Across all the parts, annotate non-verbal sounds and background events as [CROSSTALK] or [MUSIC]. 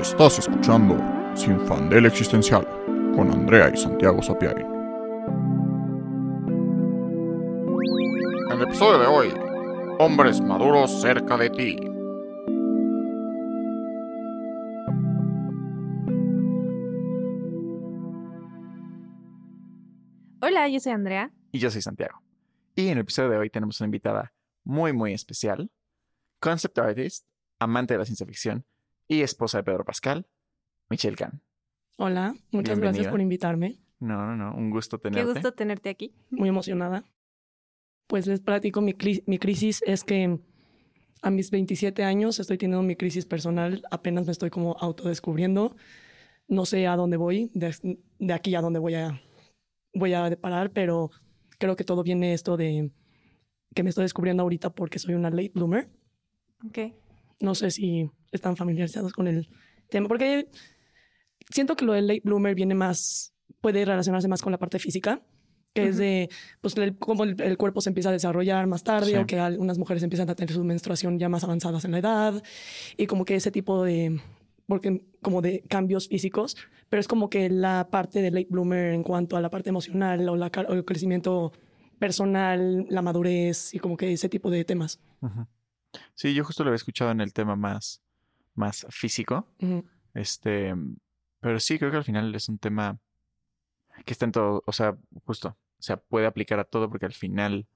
Estás escuchando Sin Fandel Existencial con Andrea y Santiago Sapiari. En el episodio de hoy, hombres maduros cerca de ti. Hola, yo soy Andrea. Y yo soy Santiago. Y en el episodio de hoy tenemos una invitada muy, muy especial, concept artist, amante de la ciencia ficción y esposa de Pedro Pascal, Michelle Kahn. Hola, muchas gracias Bienvenida. por invitarme. No, no, no, un gusto Qué tenerte. gusto tenerte aquí. Muy emocionada. Pues les platico, mi, mi crisis es que a mis 27 años estoy teniendo mi crisis personal, apenas me estoy como autodescubriendo. No sé a dónde voy, de, de aquí a dónde voy a, voy a parar, pero creo que todo viene esto de que me estoy descubriendo ahorita porque soy una late bloomer. Ok. No sé si están familiarizados con el tema, porque siento que lo del late bloomer viene más, puede relacionarse más con la parte física, que es de pues, el- cómo el, el cuerpo se empieza a desarrollar más tarde Sí. o que algunas mujeres empiezan a tener su menstruación ya más avanzadas en la edad y como que ese tipo de, porque como de cambios físicos, pero es como que la parte de late bloomer en cuanto a la parte emocional o, la, o el crecimiento personal, la madurez y como que ese tipo de temas. Sí, yo justo lo había escuchado en el tema más, más físico. Este, pero sí, creo que al final es un tema que está en todo, o sea, justo, o sea, puede aplicar a todo porque al final,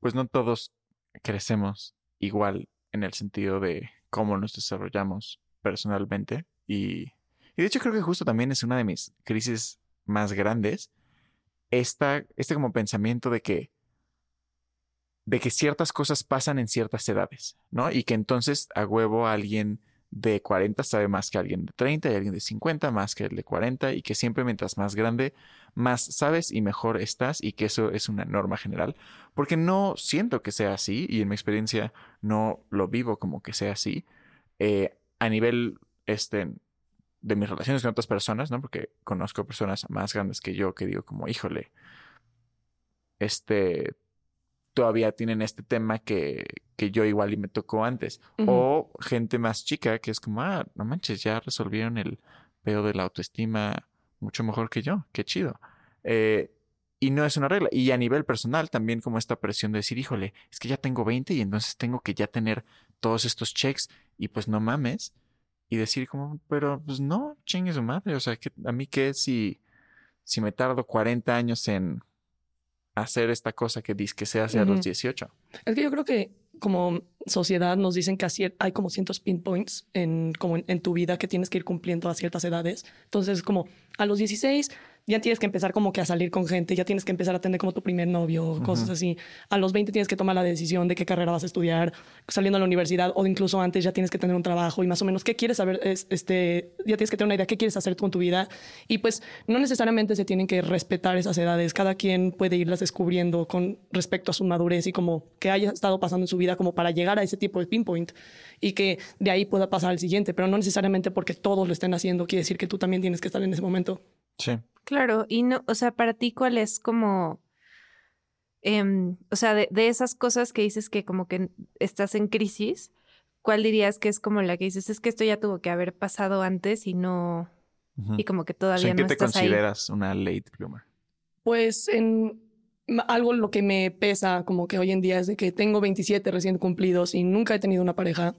pues no todos crecemos igual en el sentido de cómo nos desarrollamos personalmente y, y de hecho creo que justo también es una de mis crisis más grandes, esta, este como pensamiento de que de que ciertas cosas pasan en ciertas edades, ¿no? Y que entonces a huevo alguien de 40 sabe más que alguien de 30 y alguien de 50 más que el de 40 y que siempre mientras más grande, más sabes y mejor estás y que eso es una norma general. Porque no siento que sea así y en mi experiencia no lo vivo como que sea así. Eh, a nivel este, de mis relaciones con otras personas, ¿no? Porque conozco personas más grandes que yo que digo como, híjole, este, todavía tienen este tema que, que yo igual y me tocó antes. O gente más chica que es como, ah, no manches, ya resolvieron el pedo de la autoestima mucho mejor que yo, qué chido. Eh, y no es una regla. Y a nivel personal también como esta presión de decir, híjole, es que ya tengo 20 y entonces tengo que ya tener todos estos checks y pues no mames. Y decir como, pero pues no, chingue su madre. O sea, que, a mí qué si, si me tardo 40 años en hacer esta cosa que dice que se hace a los 18. Es que yo creo que como sociedad nos dicen que así hay como cientos pinpoints en, como en, en tu vida que tienes que ir cumpliendo a ciertas edades. Entonces, como a los 16 ya tienes que empezar como que a salir con gente, ya tienes que empezar a tener como tu primer novio, cosas Ujú. así. A los 20 tienes que tomar la decisión de qué carrera vas a estudiar, saliendo a la universidad o incluso antes ya tienes que tener un trabajo y más o menos qué quieres saber, es, este, ya tienes que tener una idea qué quieres hacer con tu vida. Y pues no necesariamente se tienen que respetar esas edades, cada quien puede irlas descubriendo con respecto a su madurez y como que haya estado pasando en su vida como para llegar a ese tipo de pinpoint y que de ahí pueda pasar al siguiente, pero no necesariamente porque todos lo estén haciendo quiere decir que tú también tienes que estar en ese momento. Sí. Claro, y no, o sea, para ti, ¿cuál es como, em, o sea, de, de esas cosas que dices que como que estás en crisis, ¿cuál dirías que es como la que dices, es que esto ya tuvo que haber pasado antes y no, y como que O todavía sea, ¿en qué no te estás ahí? consideras una late bloomer? Pues en algo lo que me pesa como que hoy en día es de que tengo 27 recién cumplidos y nunca he tenido una pareja.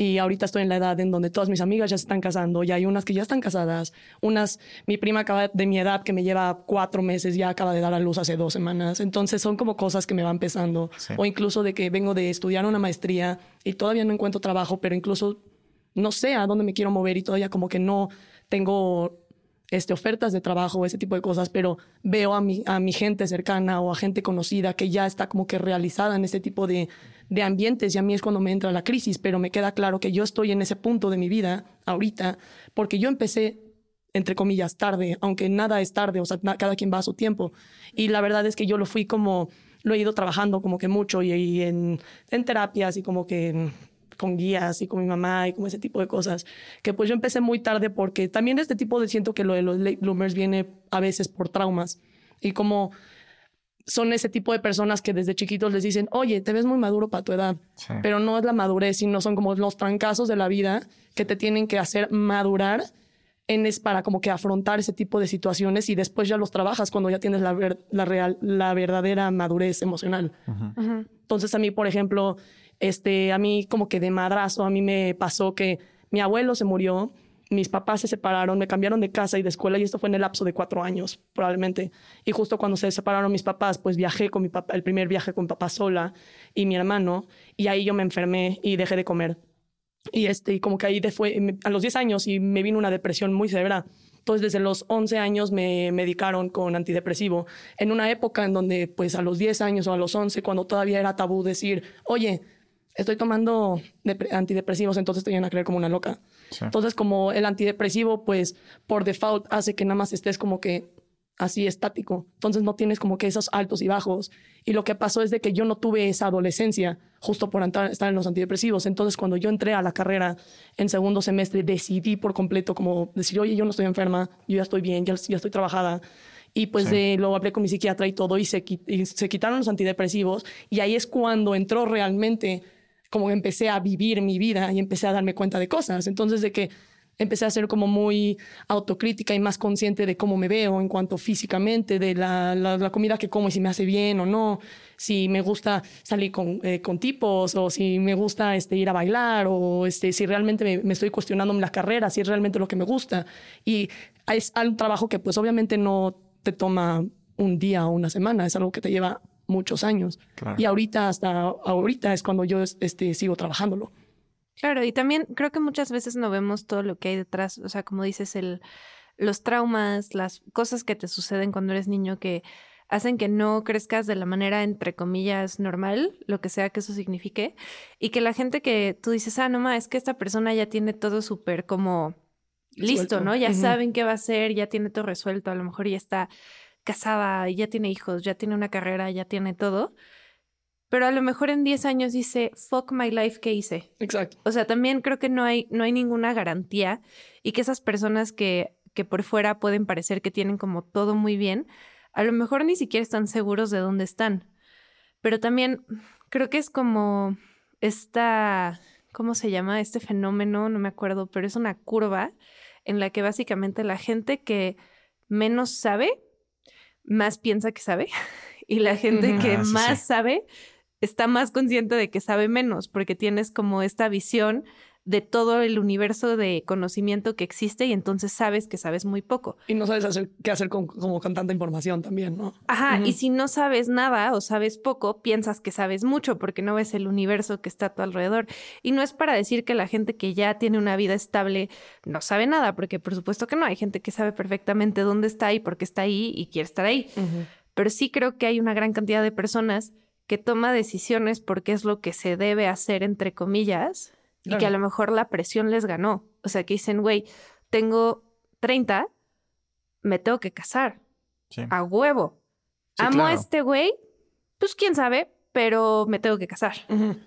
Y ahorita estoy en la edad en donde todas mis amigas ya se están casando y hay unas que ya están casadas. Unas, mi prima acaba de mi edad que me lleva cuatro meses, ya acaba de dar a luz hace dos semanas. Entonces son como cosas que me van pesando. Sí. O incluso de que vengo de estudiar una maestría y todavía no encuentro trabajo, pero incluso no sé a dónde me quiero mover y todavía como que no tengo este, ofertas de trabajo o ese tipo de cosas, pero veo a mi, a mi gente cercana o a gente conocida que ya está como que realizada en ese tipo de, de ambientes y a mí es cuando me entra la crisis, pero me queda claro que yo estoy en ese punto de mi vida ahorita porque yo empecé entre comillas tarde, aunque nada es tarde, o sea, cada quien va a su tiempo. Y la verdad es que yo lo fui como, lo he ido trabajando como que mucho y, en, en terapias y como que con guías y con mi mamá y como ese tipo de cosas, que pues yo empecé muy tarde porque también este tipo de siento que lo de los late bloomers viene a veces por traumas y como son ese tipo de personas que desde chiquitos les dicen, oye, te ves muy maduro para tu edad, Sí. pero no es la madurez, sino son como los trancazos de la vida que te tienen que hacer madurar en es para como que afrontar ese tipo de situaciones y después ya los trabajas cuando ya tienes la, ver- la real, la verdadera madurez emocional. Entonces a mí, por ejemplo, este, a mí como que de madrazo, a mí me pasó que mi abuelo se murió, mis papás se separaron, me cambiaron de casa y de escuela y esto fue en el lapso de cuatro años probablemente. Y justo cuando se separaron mis papás, pues viajé con mi papá, el primer viaje con papá sola y mi hermano y ahí yo me enfermé y dejé de comer. Y este, y como que ahí fue, a los 10 años y me vino una depresión muy severa. Entonces, desde los 11 años me medicaron con antidepresivo. En una época en donde, pues, a los 10 años o a los 11, cuando todavía era tabú decir, oye, estoy tomando depre- antidepresivos, entonces te iban a creer como una loca. Sí. Entonces, como el antidepresivo, pues, por default hace que nada más estés como que así estático. Entonces, no tienes como que esos altos y bajos. Y lo que pasó es de que yo no tuve esa adolescencia justo por estar en los antidepresivos. Entonces, cuando yo entré a la carrera en segundo semestre, decidí por completo como decir, oye, yo no estoy enferma, yo ya estoy bien, ya, ya estoy trabajada. Y pues Sí. de- lo hablé con mi psiquiatra y todo, y se, y se quitaron los antidepresivos. Y ahí es cuando entró realmente, como empecé a vivir mi vida y empecé a darme cuenta de cosas. Entonces, de que empecé a ser como muy autocrítica y más consciente de cómo me veo en cuanto físicamente, de la, la- comida que como y si me hace bien o no, si me gusta salir con, eh, con tipos o si me gusta este, ir a bailar o este, si realmente me, me estoy cuestionando la carrera, si es realmente lo que me gusta. Y es un trabajo que pues obviamente no te toma un día o una semana, es algo que te lleva muchos años. Claro. Y ahorita, hasta ahorita es cuando yo este, sigo trabajándolo. Claro, y también creo que muchas veces no vemos todo lo que hay detrás, o sea, como dices, el, los traumas, las cosas que te suceden cuando eres niño que hacen que no crezcas de la manera, entre comillas, normal, lo que sea que eso signifique, y que la gente que tú dices, ah, no ma, es que esta persona ya tiene todo súper como listo. ¿no? Ya saben qué va a hacer, ya tiene todo resuelto, a lo mejor ya está casada, ya tiene hijos, ya tiene una carrera, ya tiene todo. Pero a lo mejor en 10 años dice, fuck my life, ¿qué hice? Exacto. O sea, también creo que no hay, no hay ninguna garantía y que esas personas que, que por fuera pueden parecer que tienen como todo muy bien, a lo mejor ni siquiera están seguros de dónde están. Pero también creo que es como esta, ¿cómo se llama? Este fenómeno, no me acuerdo, pero es una curva en la que básicamente la gente que menos sabe, más piensa que sabe. [LAUGHS] Y la gente que Ah, sí, más sí. sabe está más consciente de que sabe menos, porque tienes como esta visión de todo el universo de conocimiento que existe y entonces sabes que sabes muy poco. Y no sabes hacer, qué hacer con, como con tanta información también, ¿no? Ajá, y si no sabes nada o sabes poco, piensas que sabes mucho porque no ves el universo que está a tu alrededor. Y no es para decir que la gente que ya tiene una vida estable no sabe nada, porque por supuesto que no, hay gente que sabe perfectamente dónde está y por qué está ahí y quiere estar ahí. Pero sí creo que hay una gran cantidad de personas que toma decisiones porque es lo que se debe hacer, entre comillas, y que a lo mejor la presión les ganó. O sea, que dicen, güey, tengo 30, me tengo que casar Sí. a huevo. Sí, Amo a este güey, pues quién sabe, pero me tengo que casar.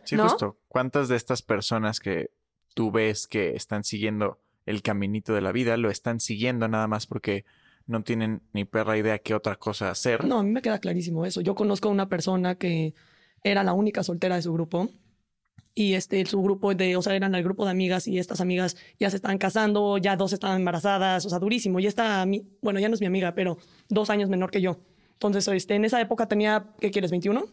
Sí, ¿no? justo. ¿Cuántas de estas personas que tú ves que están siguiendo el caminito de la vida lo están siguiendo nada más porque no tienen ni perra idea qué otra cosa hacer? No, a mí me queda clarísimo eso. Yo conozco a una persona que era la única soltera de su grupo. Y este, su grupo de, o sea, eran el grupo de amigas y estas amigas ya se estaban casando, ya dos estaban embarazadas, o sea, durísimo. Y esta, bueno, ya no es mi amiga, pero dos años menor que yo. Entonces, este, en esa época tenía, ¿qué quieres? ¿21?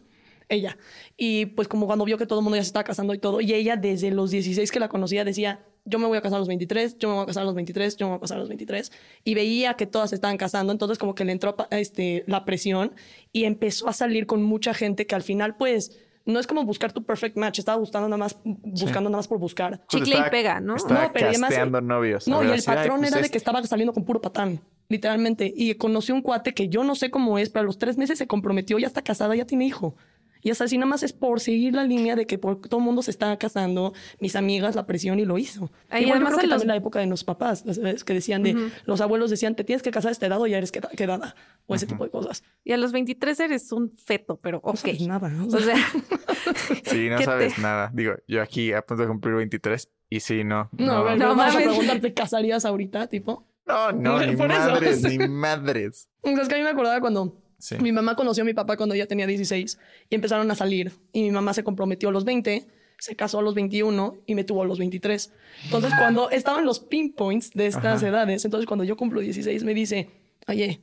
Ella. Y pues como cuando vio que todo el mundo ya se estaba casando y todo, y ella desde los 16 que la conocía decía, yo me voy a casar a los 23, yo me voy a casar a los 23, yo me voy a casar a los 23. Y veía que todas se estaban casando, entonces como que le entró este, la presión y empezó a salir con mucha gente que al final pues no es como buscar tu perfect match, estaba buscando nada más, buscando nada más por buscar. Chicle y pega, ¿no? Estaba No, pero además- novios. No, y el patrón pues era de que estaba saliendo con puro patán, literalmente. Y conoció un cuate que yo no sé cómo es, pero a los tres meses se comprometió, ya está casada, ya tiene hijo. Y hasta así nada más es por seguir la línea de que por, todo el mundo se está casando, mis amigas, la presión y lo hizo. Ay, Igual yo además creo a que los- también la época de los papás, ¿sabes? que decían de, Ujú. los abuelos decían, te tienes que casar a esta edad o ya eres queda- quedada, o ese tipo de cosas. Y a los 23 eres un feto, pero No ok. sabes nada. ¿no? O sea, [LAUGHS] Sí, no ¿Qué sabes te- nada. Digo, yo aquí a punto de cumplir 23 y sí, no. no, No no, mames. preguntar, ¿te casarías ahorita, tipo? No, no, [LAUGHS] ni madres, ni madres. [LAUGHS] Es que a mí me acordaba cuando Sí. Mi mamá conoció a mi papá cuando ella tenía 16 y empezaron a salir. Y mi mamá se comprometió a los 20, se casó a los 21 y me tuvo a los 23. Entonces, cuando estaban los pinpoints de estas Ajá. edades, entonces cuando yo cumplo 16 me dice, oye,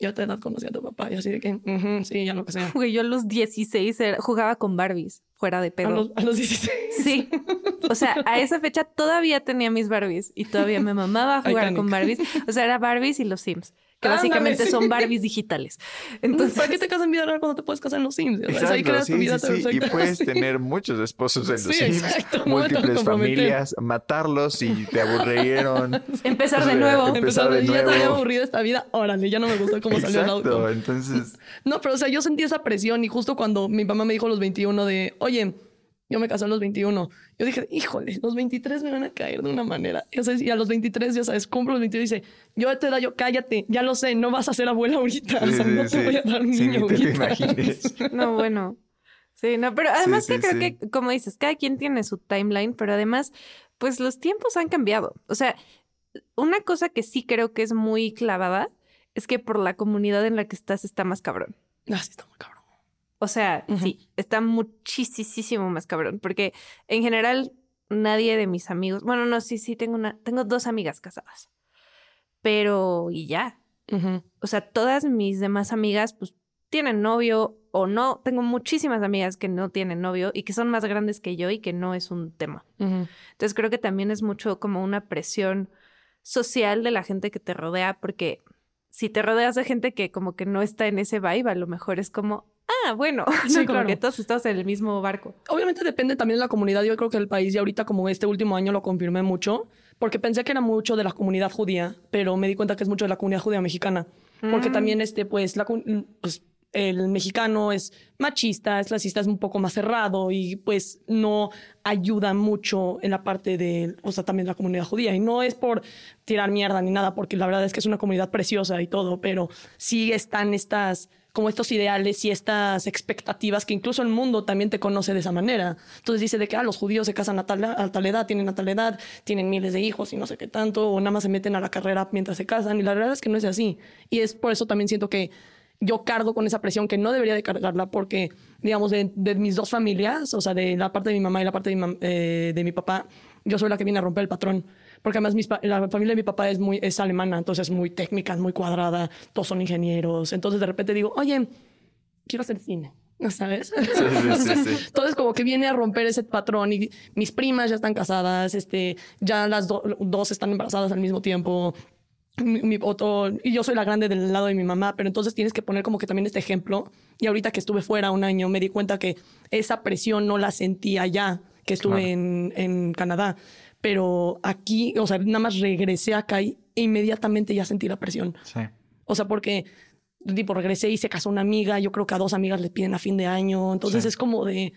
yo a tu edad conocí a tu papá. Y así de que, "Ujú, sí, ya lo que sea. Güey, yo a los 16 era- jugaba con Barbies, fuera de A pedo. los, a los 16. Sí. O sea, a esa fecha todavía tenía mis Barbies y todavía me mamaba [LAUGHS] jugar Iconic. con Barbies. O sea, era Barbies y los Sims, que Ándale, básicamente sí. son Barbies digitales. [LAUGHS] Entonces, ¿para qué te casas en vida real cuando te puedes casar en los Sims? O sea, ahí creas tu vida sí, sí. Y puedes [LAUGHS] tener muchos esposos en los Sí, Sims, exacto, múltiples familias, matarlos si te aburrieron. [LAUGHS] empezar de Sí, nuevo. em- empezar de Empezar, ya te había nuevo. aburrido esta vida, órale, ya no me gustó cómo salió el Exacto, auto. entonces, No, pero o sea, yo sentí esa presión y justo cuando mi mamá me dijo a los 21 de, oye, yo me casé a los 21, yo dije, híjole, los 23 me van a caer de una manera. Y, o sea, y a los 23, ya sabes, cumplo los 22 y dice, yo a tu edad, yo cállate, ya lo sé, no vas a ser abuela ahorita, o sea, sí, no te sí. voy a dar un Sí, niño ni te imagines. [LAUGHS] No, bueno. Sí, no, pero además Sí, que sí, creo sí. que, como dices, cada quien tiene su timeline, pero además, pues los tiempos han cambiado. O sea, una cosa que sí creo que es muy clavada es que por la comunidad en la que estás está más cabrón. Ah, sí, está muy cabrón. O sea, sí, está muchísimo más cabrón, porque en general nadie de mis amigos, bueno, no, sí, sí, tengo una, tengo dos amigas casadas, pero y ya. O sea, todas mis demás amigas, pues, tienen novio o no. Tengo muchísimas amigas que no tienen novio y que son más grandes que yo y que no es un tema. Entonces creo que también es mucho como una presión social de la gente que te rodea, porque si te rodeas de gente que como que no está en ese vibe, a lo mejor es como, ah, bueno, [LAUGHS] Sí, como claro. que todos estamos en el mismo barco. Obviamente depende también de la comunidad. Yo creo que el país y ahorita como este último año lo confirmé mucho, porque pensé que era mucho de la comunidad judía, pero me di cuenta que es mucho de la comunidad judía mexicana, porque Mm. también este pues la pues el mexicano es machista, es clasista, es un poco más cerrado y pues no ayuda mucho en la parte de, o sea, también la comunidad judía. Y no es por tirar mierda ni nada, porque la verdad es que es una comunidad preciosa y todo, pero sí están estas, como estos ideales y estas expectativas que incluso el mundo también te conoce de esa manera. Entonces dice de que ah, los judíos se casan a tal, a tal edad, tienen a tal edad, tienen miles de hijos y no sé qué tanto, o nada más se meten a la carrera mientras se casan. Y la verdad es que no es así. Y es por eso también siento que yo cargo con esa presión que no debería de cargarla porque, digamos, de, mis dos familias, o sea, de la parte de mi mamá y la parte de mi, eh, de mi papá, yo soy la que viene a romper el patrón. Porque además mis la familia de mi papá es, muy, es alemana, entonces muy técnica, muy cuadrada, todos son ingenieros. Entonces de repente digo, oye, quiero hacer cine. ¿No sabes? sí, [LAUGHS] sí, sí. Entonces como que viene a romper ese patrón y mis primas ya están casadas, este, ya las do- dos están embarazadas al mismo tiempo. Mi, mi otro- y yo soy la grande del lado de mi mamá, pero entonces tienes que poner como que también este ejemplo. Y ahorita que estuve fuera un año me di cuenta que esa presión no la sentía ya que estuve Claro. en, en Canadá. Pero aquí, o sea, nada más regresé acá y inmediatamente ya sentí la presión. Sí. O sea, porque tipo regresé y se casó una amiga, yo creo que a dos amigas le piden a fin de año, entonces Sí. es como de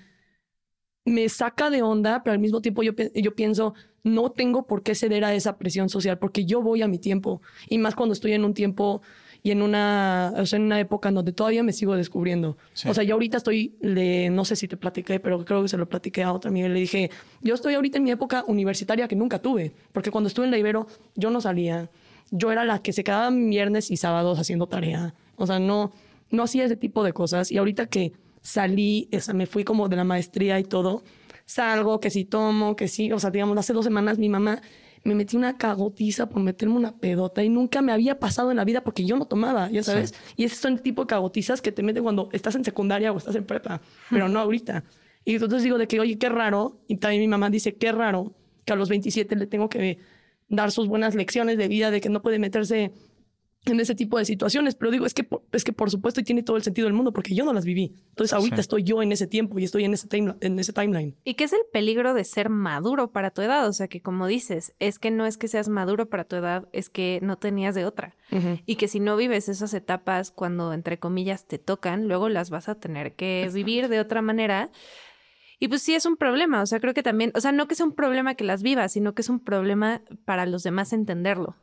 me saca de onda, pero al mismo tiempo yo, yo pienso, no tengo por qué ceder a esa presión social, porque yo voy a mi tiempo, y más cuando estoy en un tiempo y en una, o sea, en una época en donde todavía me sigo descubriendo. Sí. O sea, yo ahorita estoy, le, no sé si te platiqué, pero creo que se lo platiqué a otra amiga, le dije, yo estoy ahorita en mi época universitaria que nunca tuve, porque cuando estuve en la Ibero, yo no salía, yo era la que se quedaba viernes y sábados haciendo tarea. O sea, no, no hacía ese tipo de cosas. Y ahorita que salí, o sea, me fui como de la maestría y todo, salgo, que si tomo, que sí, o sea, digamos, hace dos semanas mi mamá me metí una cagotiza por meterme una pedota y nunca me había pasado en la vida porque yo no tomaba, ya sabes. Y esos son el tipo de cagotizas que te meten cuando estás en secundaria o estás en prepa, pero no ahorita. Y entonces digo de que, oye, qué raro, y también mi mamá dice, qué raro que a los 27 le tengo que dar sus buenas lecciones de vida, de que no puede meterse en ese tipo de situaciones, pero digo, es que, por- es que por supuesto y tiene todo el sentido del mundo porque yo no las viví. Entonces ahorita Sí. estoy yo en ese tiempo y estoy en ese, time- en ese timeline. ¿Y qué es el peligro de ser maduro para tu edad? O sea, que como dices, es que no es que seas maduro para tu edad, es que no tenías de otra. Y que si no vives esas etapas cuando, entre comillas, te tocan, luego las vas a tener que vivir de otra manera. Y pues sí es un problema, o sea, creo que también, o sea, no que sea un problema que las vivas, sino que es un problema para los demás entenderlo.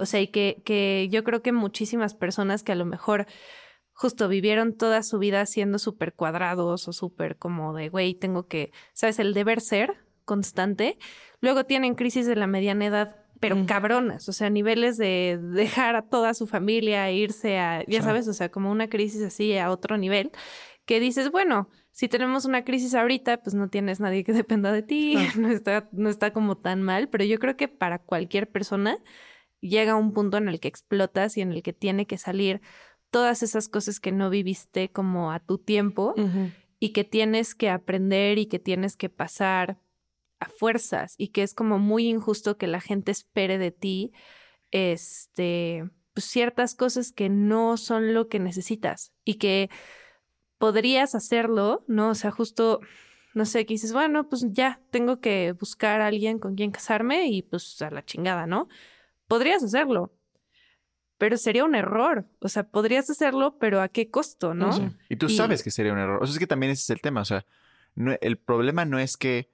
O sea, y que, que yo creo que muchísimas personas que a lo mejor justo vivieron toda su vida siendo súper cuadrados o súper como de, güey, tengo que, ¿sabes? El deber ser constante. Luego tienen crisis de la mediana edad pero Mm. cabronas, o sea, niveles de dejar a toda su familia, irse a, ya Sí. sabes, o sea, como una crisis así a otro nivel, que dices, bueno, si tenemos una crisis ahorita, pues no tienes nadie que dependa de ti, [LAUGHS] no, está, no está como tan mal, pero yo creo que para cualquier persona llega un punto en el que explotas y en el que tiene que salir todas esas cosas que no viviste como a tu tiempo y que tienes que aprender y que tienes que pasar a fuerzas y que es como muy injusto que la gente espere de ti este pues ciertas cosas que no son lo que necesitas y que podrías hacerlo, ¿no? O sea, justo no sé, que dices, bueno, pues ya tengo que buscar a alguien con quien casarme y pues a la chingada, ¿no? Podrías hacerlo, pero sería un error. O sea, podrías hacerlo, pero ¿a qué costo, no? Sí. Y tú Y- sabes que sería un error. O sea, es que también ese es el tema. O sea, no- el problema no es que,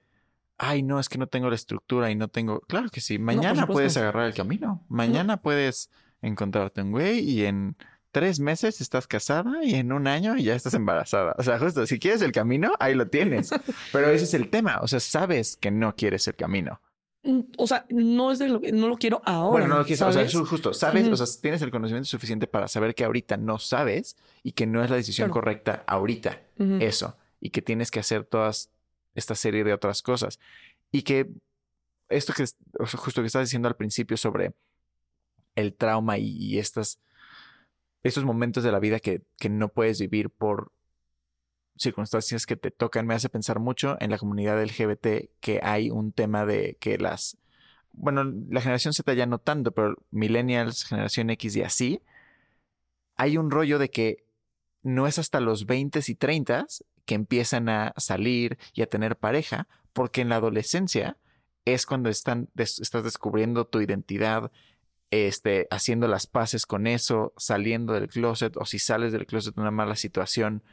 ay, no, es que no tengo la estructura y no tengo. Claro que sí. Mañana puedes agarrar el camino. Mañana puedes encontrarte un güey y en tres meses estás casada y en un año ya estás embarazada. O sea, justo, si quieres el camino, ahí lo tienes. [LAUGHS] Pero ese es el tema. O sea, sabes que no quieres el camino. Mm, O sea, no es de lo que no lo quiero ahora. Bueno, no lo quieres, o sea, ¿sabes? eso justo, sabes, o sea, tienes el conocimiento suficiente para saber que ahorita no sabes y que no es la decisión Claro. correcta ahorita. Eso y que tienes que hacer todas esta serie de otras cosas y que esto que es- o sea, justo que estás diciendo al principio sobre el trauma y, y estas estos momentos de la vida que, que no puedes vivir por circunstancias que te tocan me hace pensar mucho en la comunidad LGBT que hay un tema de que las bueno la generación Z ya no tanto pero millennials generación X y así hay un rollo de que no es hasta los 20 y 30 que empiezan a salir y a tener pareja, porque en la adolescencia es cuando están, estás descubriendo tu identidad, este, haciendo las paces con eso, saliendo del closet, o si sales del closet de una mala situación,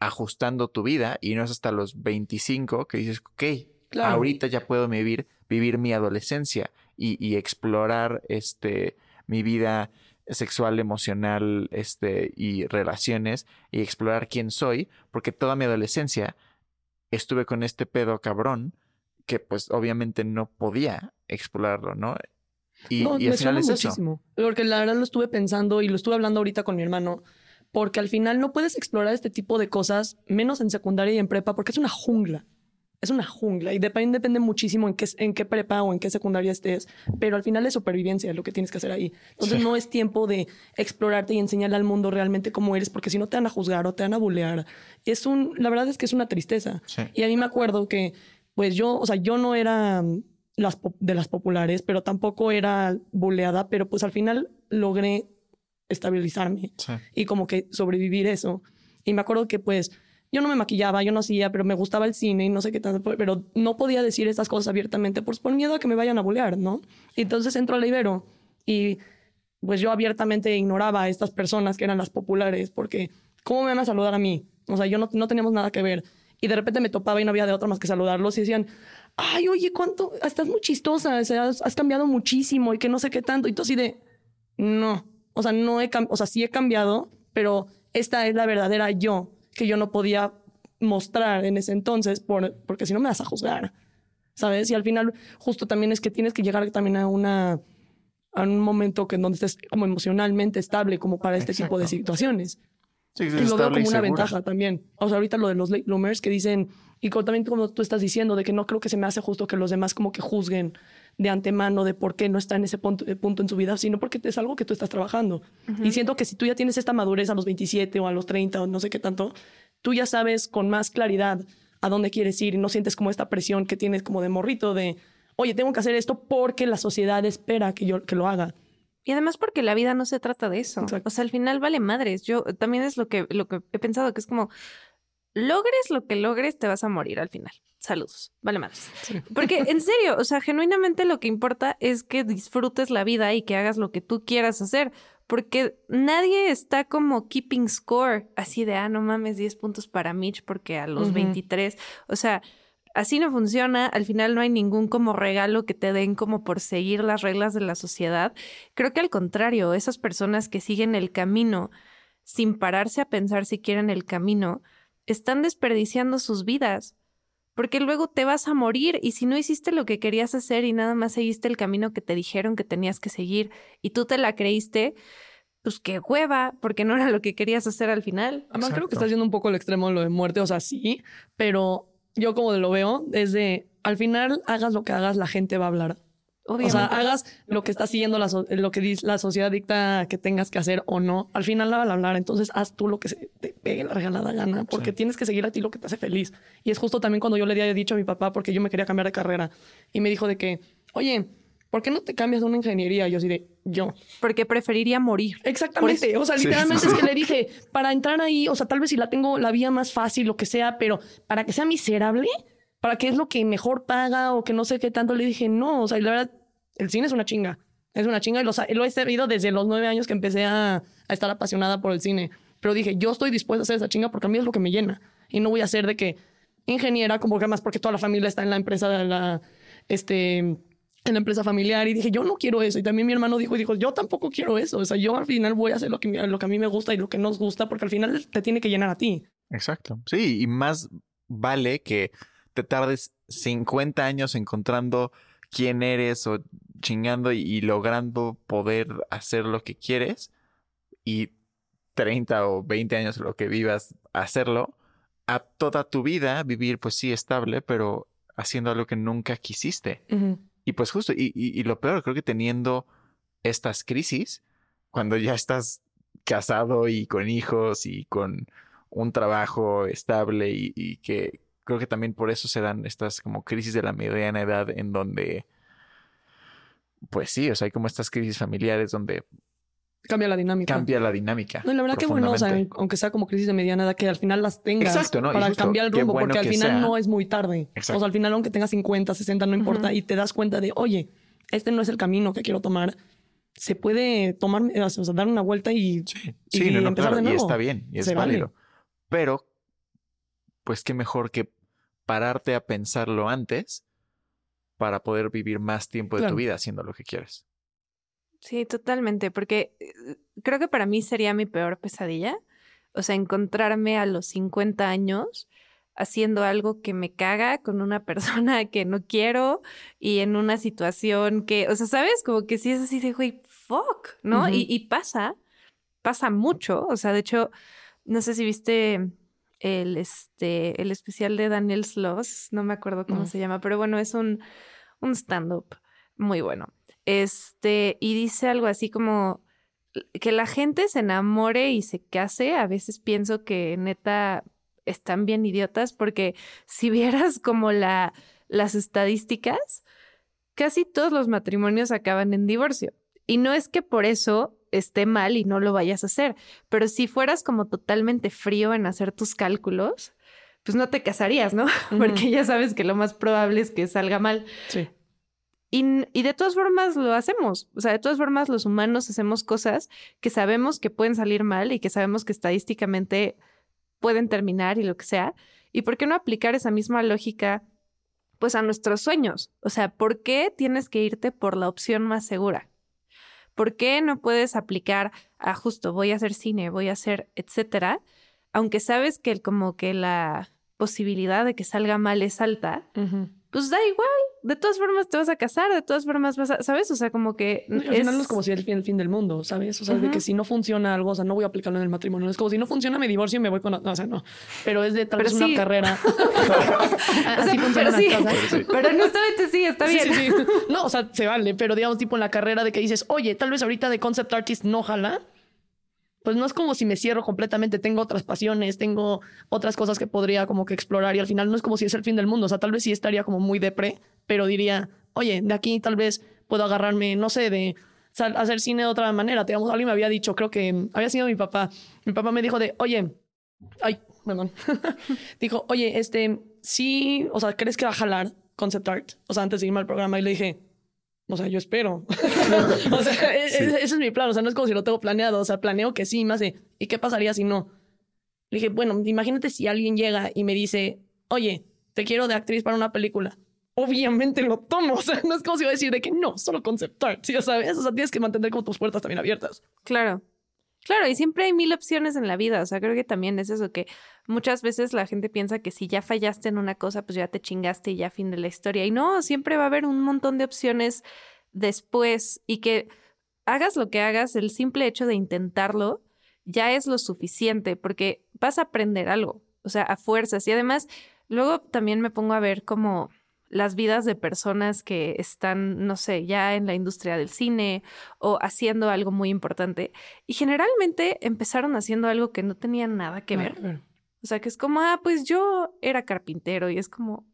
ajustando tu vida, y no es hasta los 25 que dices, ok, Claro. ahorita ya puedo vivir, vivir mi adolescencia y, y explorar este, mi vida sexual, emocional, este, y relaciones, y explorar quién soy, porque toda mi adolescencia estuve con este pedo cabrón que pues obviamente no podía explorarlo, ¿no? Y, no, y me al final suena es eso. muchísimo. Porque la verdad lo estuve pensando y lo estuve hablando ahorita con mi hermano. Porque al final no puedes explorar este tipo de cosas, menos en secundaria y en prepa, porque es una jungla. Es una jungla y depende, depende muchísimo en qué, en qué prepa o en qué secundaria estés, pero al final es supervivencia lo que tienes que hacer ahí. Entonces Sí. no es tiempo de explorarte y enseñarle al mundo realmente cómo eres, porque si no te van a juzgar o te van a bulear. Es un, la verdad es que es una tristeza. Sí. Y a mí me acuerdo que, pues yo, o sea, yo no era las, de las populares, pero tampoco era buleada, pero pues al final logré estabilizarme Sí. y como que sobrevivir eso. Y me acuerdo que pues yo no me maquillaba, yo no hacía, pero me gustaba el cine y no sé qué tanto, pero no podía decir estas cosas abiertamente por, por miedo a que me vayan a bulear, ¿no? Entonces entro a la Ibero y pues yo abiertamente ignoraba a estas personas que eran las populares porque ¿cómo me van a saludar a mí? O sea, yo no, no teníamos nada que ver. Y de repente me topaba y no había de otra más que saludarlos y decían, ay, oye, ¿cuánto? Estás muy chistosa, o sea, has, has cambiado muchísimo y que no sé qué tanto. Y tú así de, no, o sea, no he o sea, sí he cambiado, pero esta es la verdadera yo que yo no podía mostrar en ese entonces por, porque si no me vas a juzgar, ¿sabes? Y al final justo también es que tienes que llegar también a una a un momento que en donde estés como emocionalmente estable como para este tipo de situaciones. Sí, Y lo veo como una segura. ventaja también. O sea, ahorita lo de los late bloomers que dicen, y co- también como tú estás diciendo, de que no creo que se me hace justo que los demás como que juzguen de antemano de por qué no está en ese punto, eh, punto en su vida, sino porque es algo que tú estás trabajando. Y siento que si tú ya tienes esta madurez a los 27 o a los 30 o no sé qué tanto, tú ya sabes con más claridad a dónde quieres ir y no sientes como esta presión que tienes como de morrito de, oye, tengo que hacer esto porque la sociedad espera que yo que lo haga. Y además porque la vida no se trata de eso. Exacto. O sea, al final vale madres. Yo también es lo que, lo que he pensado, que es como, logres lo que logres, te vas a morir al final. Saludos. Vale madres. Porque [LAUGHS] en serio, o sea, genuinamente lo que importa es que disfrutes la vida y que hagas lo que tú quieras hacer. Porque nadie está como keeping score, así de, ah, no mames, 10 puntos para Mitch porque a los Ujú. 23, o sea, así no funciona, al final no hay ningún como regalo que te den como por seguir las reglas de la sociedad. Creo que al contrario, esas personas que siguen el camino sin pararse a pensar si quieren el camino, están desperdiciando sus vidas porque luego te vas a morir y si no hiciste lo que querías hacer y nada más seguiste el camino que te dijeron que tenías que seguir y tú te la creíste, pues qué hueva, porque no era lo que querías hacer al final. Además, creo que estás yendo un poco al extremo de lo de muerte, o sea, sí, pero yo como lo veo es de, al final, hagas lo que hagas, la gente va a hablar. Obviamente. O sea, hagas lo que está siguiendo la, so- lo que la sociedad dicta que tengas que hacer o no. Al final la van a hablar. Entonces haz tú lo que se te pegue la regalada gana, porque Sí. tienes que seguir a ti lo que te hace feliz. Y es justo también cuando yo le había dicho a mi papá, porque yo me quería cambiar de carrera, y me dijo de que, oye, ¿por qué no te cambias a una ingeniería? Yo así de, yo. porque preferiría morir. Exactamente. O sea, literalmente sí, es que le dije, para entrar ahí, o sea, tal vez si la tengo la vía más fácil, lo que sea, pero para que sea miserable, para que es lo que mejor paga o que no sé qué tanto, le dije, no, o sea, y la verdad, el cine es una chinga. Es una chinga y lo, he sabido desde los nueve años que empecé a, a estar apasionada por el cine. Pero dije, yo estoy dispuesta a hacer esa chinga porque a mí es lo que me llena. Y no voy a ser de que ingeniera, como que además porque toda la familia está en la empresa de la, este, en la empresa familiar y dije, yo no quiero eso. Y también mi hermano dijo, y dijo, yo tampoco quiero eso. O sea, yo al final voy a hacer lo que, lo que a mí me gusta y lo que nos gusta porque al final te tiene que llenar a ti. Exacto. Sí, y más vale que te tardes 50 años encontrando quién eres o chingando y, y logrando poder hacer lo que quieres y 30 o 20 años lo que vivas hacerlo, a toda tu vida vivir pues sí estable, pero haciendo algo que nunca quisiste. Y pues justo, y, y- lo peor, creo que teniendo estas crisis, cuando ya estás casado y con hijos y con un trabajo estable y, y que creo que también por eso se dan estas como crisis de la mediana edad en donde, pues sí, o sea, hay como estas crisis familiares donde Cambia la dinámica. cambia la dinámica. No, y la verdad que bueno, o sea, aunque sea como crisis de mediana edad, que al final las tengas Exacto, ¿no? Y para justo, cambiar el rumbo, bueno porque al final sea. no es muy tarde. Exacto. O sea, al final aunque tengas 50, 60, no importa, y te das cuenta de, oye, este no es el camino que quiero tomar, se puede tomar, o sea, dar una vuelta y Sí, y sí, no, no, empezar claro, de y nuevo. está bien, y es Se vale. válido. Pero, pues qué mejor que pararte a pensarlo antes para poder vivir más tiempo de Claro. tu vida haciendo lo que quieres. Sí, totalmente, porque eh, creo que para mí sería mi peor pesadilla. O sea, encontrarme a los 50 años haciendo algo que me caga con una [LAUGHS] persona que no quiero y en una situación que, o sea, ¿sabes? Como que sí es así de, güey, fuck, ¿no? Y, y pasa, pasa mucho. O sea, de hecho, no sé si viste el, este, el especial de Daniel Sloss, no me acuerdo cómo No. se llama, pero bueno, es un, un stand-up muy bueno. Este, y dice algo así como que la gente se enamore y se case. A veces pienso que neta están bien idiotas porque si [LAUGHS] vieras como la, las estadísticas, casi todos los matrimonios acaban en divorcio. Y no es que por eso esté mal y no lo vayas a hacer, pero si fueras como totalmente frío en hacer tus cálculos, pues no te casarías, ¿no? [LAUGHS] Porque ya sabes que lo más probable es que salga mal. sí. Y, de todas formas lo hacemos. O sea, de todas formas los humanos hacemos cosas que sabemos que pueden salir mal y que sabemos que estadísticamente pueden terminar y lo que sea. ¿Y por qué no aplicar esa misma lógica pues a nuestros sueños? O sea, ¿por qué tienes que irte por la opción más segura? ¿Por qué no puedes aplicar a justo voy a hacer cine, voy a hacer etcétera? Aunque sabes que como que la posibilidad de que salga mal es alta. Pues da igual. De todas formas te vas a casar, de todas formas vas a, ¿sabes? O sea, como que Y al final no es como si el fin, el fin del mundo, ¿sabes? O sea, de que si no funciona algo, o sea, no voy a aplicarlo en el matrimonio. Es como si no funciona, me divorcio y me voy con... O sea, no. Pero es de tal Pero vez sí. una carrera. [LAUGHS] O sea, Así pero sí, cosas. Pero sí. pero honestamente sí, está Sí, bien. sí, sí. No, o sea, se vale, pero digamos, tipo en la carrera de que dices, oye, tal vez ahorita de concept artist no jala. Pues no es como si me cierro completamente. Tengo otras pasiones, tengo otras cosas que podría como que explorar y al final no es como si es el fin del mundo. O sea, tal vez sí estaría como muy depre, pero diría, oye, de aquí tal vez puedo agarrarme, no sé, de hacer cine de otra manera. Digamos, alguien me había dicho, creo que había sido mi papá. Mi papá me dijo de, oye, ay, perdón. [LAUGHS] dijo, oye, este, sí, o sea, ¿crees que va a jalar concept art? O sea, antes de irme al programa y le dije, o sea, yo espero. [LAUGHS] [LAUGHS] o sea, e- Sí. e- ese es mi plan. O sea, no es como si lo tengo planeado. O sea, planeo que sí, más de, ¿y qué pasaría si no? Le dije, bueno, imagínate si alguien llega y me dice, oye, te quiero de actriz para una película. Obviamente lo tomo. [LAUGHS] O sea, no es como si iba a decir de que no, solo concept art. ¿sí? ¿Ya sabes? O sea, tienes que mantener como tus puertas también abiertas. Claro. Claro, y siempre hay mil opciones en la vida. O sea, creo que también es eso que muchas veces la gente piensa que si ya fallaste en una cosa, pues ya te chingaste y ya fin de la historia. Y no, siempre va a haber un montón de opciones después y que hagas lo que hagas, el simple hecho de intentarlo ya es lo suficiente porque vas a aprender algo, o sea, a fuerzas. Y además, luego también me pongo a ver como las vidas de personas que están, no sé, ya en la industria del cine o haciendo algo muy importante. Y generalmente empezaron haciendo algo que no tenía nada que ver. O sea, que es como, ah, pues yo era carpintero y es como,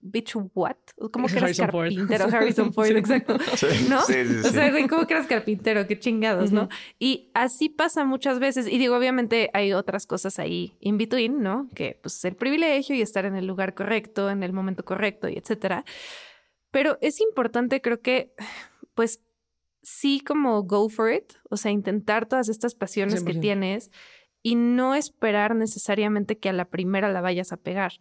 bitch, what? ¿Cómo que eras carpintero? Harrison Ford, [LAUGHS] exacto. [LAUGHS] ¿No? Sí, sí, o sea, güey, ¿cómo que eras carpintero? Qué chingados, ¿no? Y así pasa muchas veces. Y digo, obviamente hay otras cosas ahí in between, ¿no? Que pues el privilegio y estar en el lugar correcto, en el momento correcto y etcétera. Pero es importante, creo que, pues sí, como go for it, o sea, intentar todas estas pasiones que tienes y no esperar necesariamente que a la primera la vayas a pegar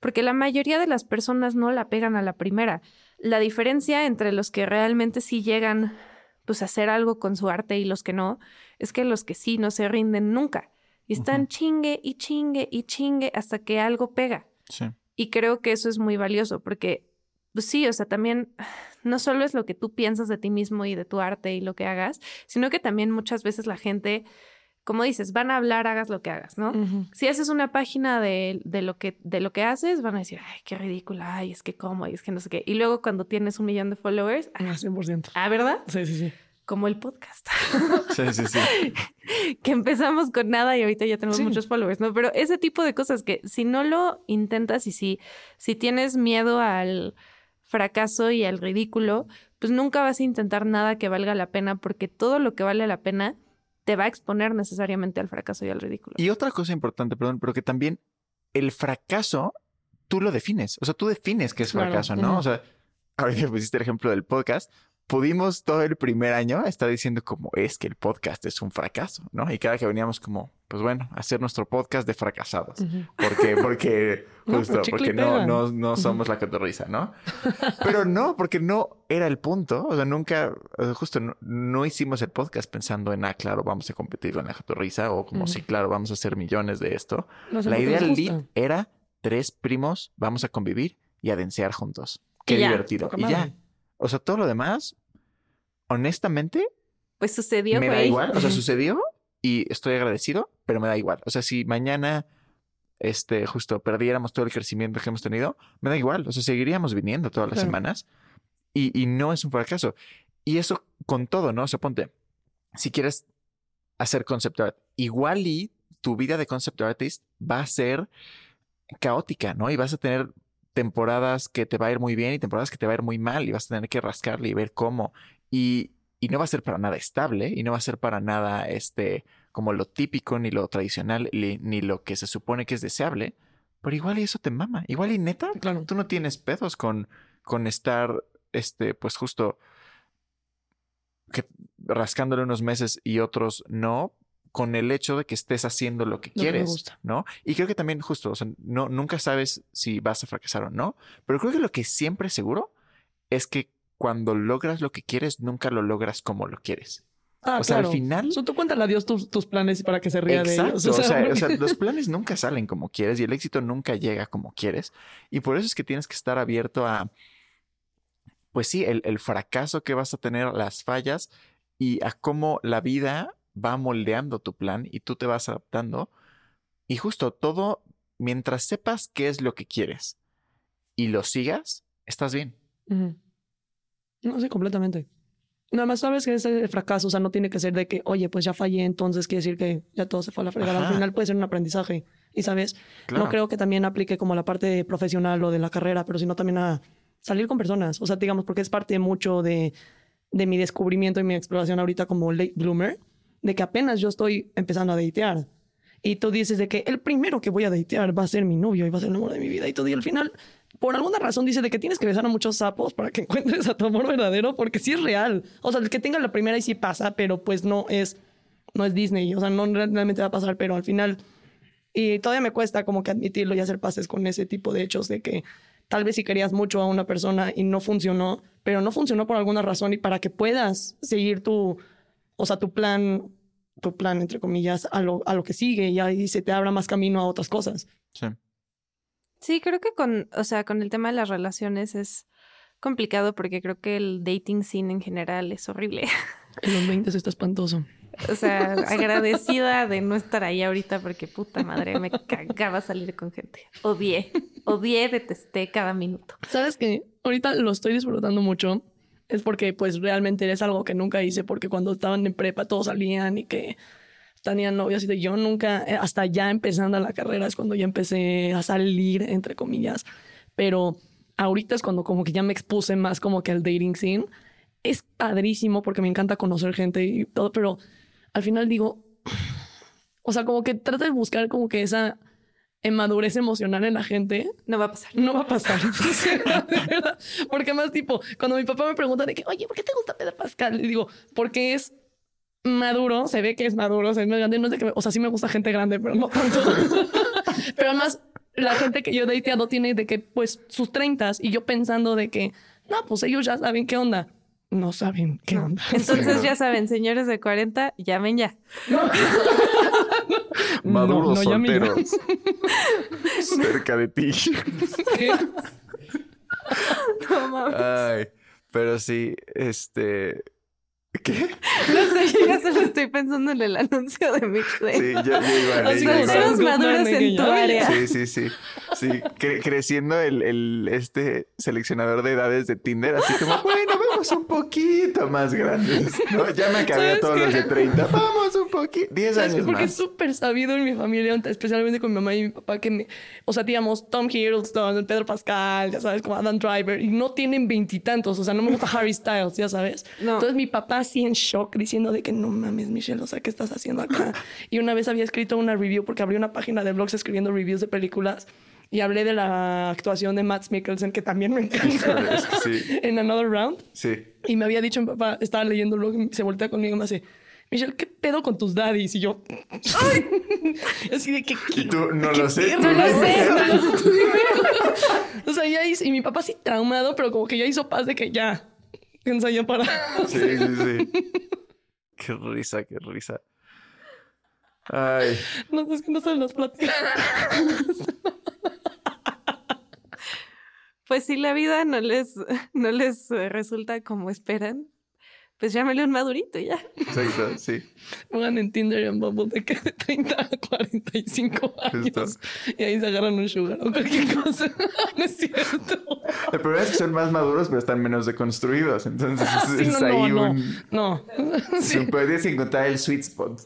porque la mayoría de las personas no la pegan a la primera. La diferencia entre los que realmente sí llegan pues a hacer algo con su arte y los que no, es que los que sí no se rinden nunca. Y están chingue y chingue y chingue hasta que algo pega. Sí. Y creo que eso es muy valioso porque, pues sí, o sea, también no solo es lo que tú piensas de ti mismo y de tu arte y lo que hagas, sino que también muchas veces la gente como dices, van a hablar, hagas lo que hagas, ¿no? Si haces una página de, lo que, de lo que haces, van a decir, ay, qué ridícula, ay, es que cómo, es que no sé qué. Y luego cuando tienes un millón de followers, ah, 100%. Ah, ¿verdad? Sí, sí, sí. Como el podcast. [LAUGHS] Sí, sí, sí. [LAUGHS] que empezamos con nada y ahorita ya tenemos muchos followers, ¿no? Pero ese tipo de cosas que si no lo intentas y si, si tienes miedo al fracaso y al ridículo, pues nunca vas a intentar nada que valga la pena porque todo lo que vale la pena te va a exponer necesariamente al fracaso y al ridículo. Y otra cosa importante, perdón, pero que también el fracaso tú lo defines. O sea, tú defines qué es fracaso, ¿no? O sea, ahorita pusiste el ejemplo del podcast, pudimos todo el primer año estar diciendo como es que el podcast es un fracaso, ¿no? Y cada que veníamos como, pues bueno, hacer nuestro podcast de fracasados. Porque, porque, [LAUGHS] justo, porque no, no, no somos la cotorriza, ¿no? [LAUGHS] Pero no, porque no era el punto. O sea, nunca, justo no, hicimos el podcast pensando en, ah, claro, vamos a competir con la cotorriza o como, sí, claro, vamos a hacer millones de esto. la idea del lead era tres primos, vamos a convivir y a densear juntos. Qué divertido. Y ya. O sea, todo lo demás, honestamente. Pues sucedió, Me da igual. O sea, [LAUGHS] sucedió y estoy agradecido, pero me da igual. O sea, si mañana, este, justo perdiéramos todo el crecimiento que hemos tenido, me da igual. O sea, seguiríamos viniendo todas las semanas y, y no es un fracaso. Y eso con todo, ¿no? O sea, ponte, si quieres hacer concept art, igual y tu vida de concept artist va a ser caótica, ¿no? Y vas a tener temporadas que te va a ir muy bien y temporadas que te va a ir muy mal y vas a tener que rascarle y ver cómo. Y, y no va a ser para nada estable y no va a ser para nada este como lo típico ni lo tradicional ni, lo que se supone que es deseable. Pero igual y eso te mama. Igual y neta, claro. tú no tienes pedos con, con estar, este, pues justo que rascándole unos meses y otros no, con el hecho de que estés haciendo lo que quieres, ¿no? Y creo que también justo, o sea, no, nunca sabes si vas a fracasar o no, pero creo que lo que siempre seguro es que cuando logras lo que quieres, nunca lo logras como lo quieres. Ah, o sea, al final. Tú cuéntale a Dios tus, planes para que se ría de ellos. O, sea, o sea, los [LAUGHS] planes nunca salen como quieres y el éxito nunca llega como quieres. Y por eso es que tienes que estar abierto a, pues sí, el, el fracaso que vas a tener, las fallas y a cómo la vida va moldeando tu plan y tú te vas adaptando. Y justo todo, mientras sepas qué es lo que quieres y lo sigas, estás bien. No sé, completamente. Nada más sabes que ese fracaso, o sea, no tiene que ser de que, oye, pues ya fallé, entonces quiere decir que ya todo se fue a la fregada. Al final puede ser un aprendizaje. Y sabes, no creo que también aplique como la parte profesional o de la carrera, pero sino también a salir con personas. O sea, digamos, porque es parte mucho de, de mi descubrimiento y mi exploración ahorita como late bloomer de que apenas yo estoy empezando a datear. Y tú dices de que el primero que voy a datear va a ser mi novio y va a ser el amor de mi vida. Y tú, y al final, por alguna razón, dice de que tienes que besar a muchos sapos para que [LAUGHS] encuentres a tu amor verdadero, porque sí es real. O sea, el que tenga la primera y sí pasa, pero pues no es, no es Disney. O sea, no realmente va a pasar, pero al final. Y todavía me cuesta como que admitirlo y hacer pases con ese tipo de hechos de que tal vez si querías mucho a una persona y no funcionó, pero no funcionó por alguna razón y para que puedas seguir tu, o sea, tu plan tu plan, entre comillas, a lo, a lo que sigue y ahí se te abra más camino a otras cosas. Sí. Sí, creo que con, o sea, con el tema de las relaciones es complicado porque creo que el dating scene en general es horrible. [LAUGHS] En los 20 está espantoso. O sea, agradecida de no estar ahí ahorita porque puta madre, me cagaba salir con gente. Odié, odié, detesté cada minuto. ¿Sabes qué? Ahorita lo estoy disfrutando mucho. Es porque pues realmente es algo que nunca hice porque cuando estaban en prepa todos salían y que tenían novias y de yo nunca, eh, hasta ya empezando la carrera es cuando ya empecé a salir, entre comillas. Pero ahorita es cuando como que ya me expuse más como que al dating scene. Es padrísimo porque me encanta conocer gente y todo, pero al final digo, [SIGHS] o sea, como que trata de buscar como que esa madurez emocional en la gente. No va a pasar. No va a pasar. [LAUGHS] Porque más tipo, cuando mi papá me pregunta de que, oye, ¿por qué te gusta Pedro Pascal? Le digo, porque es maduro, se ve que es maduro, se ve más grande, no es de que, o sea, sí me gusta gente grande, pero no tanto. [LAUGHS] pero además, la gente que yo he dateado tiene de que, pues, sus treintas y yo pensando de que, no, pues ellos ya saben qué onda. No saben qué onda. Entonces ya saben, señores de 40, llamen ya. [LAUGHS] Maduros No, no, ya me solteros. [LAUGHS] Cerca de ti. [LAUGHS] No mames. Ay, pero sí, este. ¿Qué? No sé, yo ya solo estoy pensando en el anuncio de Mixed Sí, yo, yo igual. Así yo como igual. Somos maduros en tu área. Sí, sí, sí. Sí, cre- creciendo el, el, este seleccionador de edades de Tinder, así como, bueno, vamos un poquito más grandes. ¿no? Ya me acabé a ¿Sabes todos qué? los de 30. Vamos un poquito. 10 ¿Sabes qué? años Porque es súper sabido en mi familia, especialmente con mi mamá y mi papá, que me, o sea, digamos, Tom Hiddleston, Pedro Pascal, ya sabes, como Adam Driver, y no tienen veintitantos, o sea, no me gusta Harry Styles, ya sabes. No. Entonces mi papá así en shock, diciendo de que no mames, Michelle, o sea, ¿qué estás haciendo acá? [LAUGHS] Y una vez había escrito una review, porque abrí una página de blogs escribiendo reviews de películas, y hablé de la actuación de Matt Mikkelsen, que también me encanta, Es que sí. [LAUGHS] en Another Round. Sí. Y me había dicho mi papá, estaba leyendo y se voltea conmigo y me hace, Michelle, ¿qué pedo con tus daddies? Y yo, ¡ay! [LAUGHS] Así de que, Y tú, no lo sé. ¿Qué tú no lo sé, no lo sé. [LAUGHS] O sea, ya hizo, y mi papá sí traumado, pero como que ya hizo paz de que ya, ensayó para... Sí, sí, sí. Qué risa, qué risa. Ay, No sé, es que no se las platico. Pues si la vida no les, [LAUGHS] no les eh, resulta como esperan, pues llámele un madurito ya. exacto, sí. [LAUGHS] Pongan en Tinder y en Bumble de que de 30 a 45 [LAUGHS] años. Justo. Y ahí se agarran un sugar o cualquier cosa. no es cierto. El problema es que son más maduros, pero están menos deconstruidos. Entonces es, Sí, es no, ahí no, no. un... No. un- Puedes encontrar el sweet spot.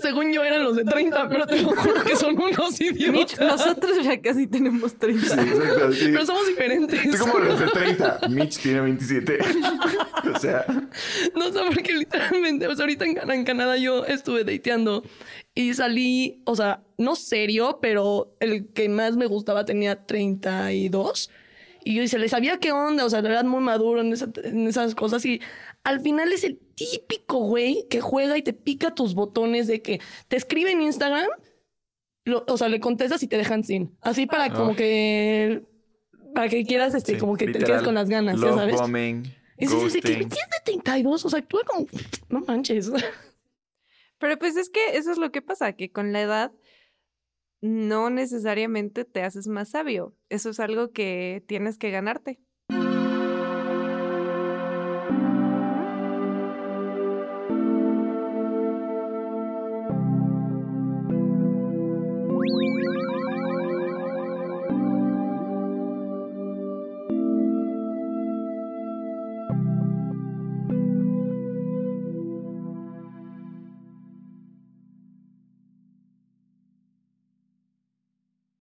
Según yo eran los de 30, pero te lo juro que son unos Mitch, idiotas. nosotros ya casi tenemos 30. Sí, exacto, sí. Pero somos diferentes. Tú como los de 30. Mitch tiene 27. o sea, No sé, porque literalmente, o sea, ahorita en, en Canadá yo estuve dateando y salí, o sea, no serio, pero el que más me gustaba tenía 32. Y yo se le sabía qué onda, o sea, de verdad muy maduro en, esa- en esas cosas. Y al final es el típico güey que juega y te pica tus botones de que te escribe en Instagram, lo- o sea, le contestas y te dejan sin. Así para como Ah. que. Para que quieras, este, sí, como que te quedes con las ganas, ya sabes. bombing, Y dices, ¿de qué ghosting. tienes de 32? O sea, actúa como. No manches. Pero pues es que eso es lo que pasa, que con la edad no necesariamente te haces más sabio. Eso es algo que tienes que ganarte.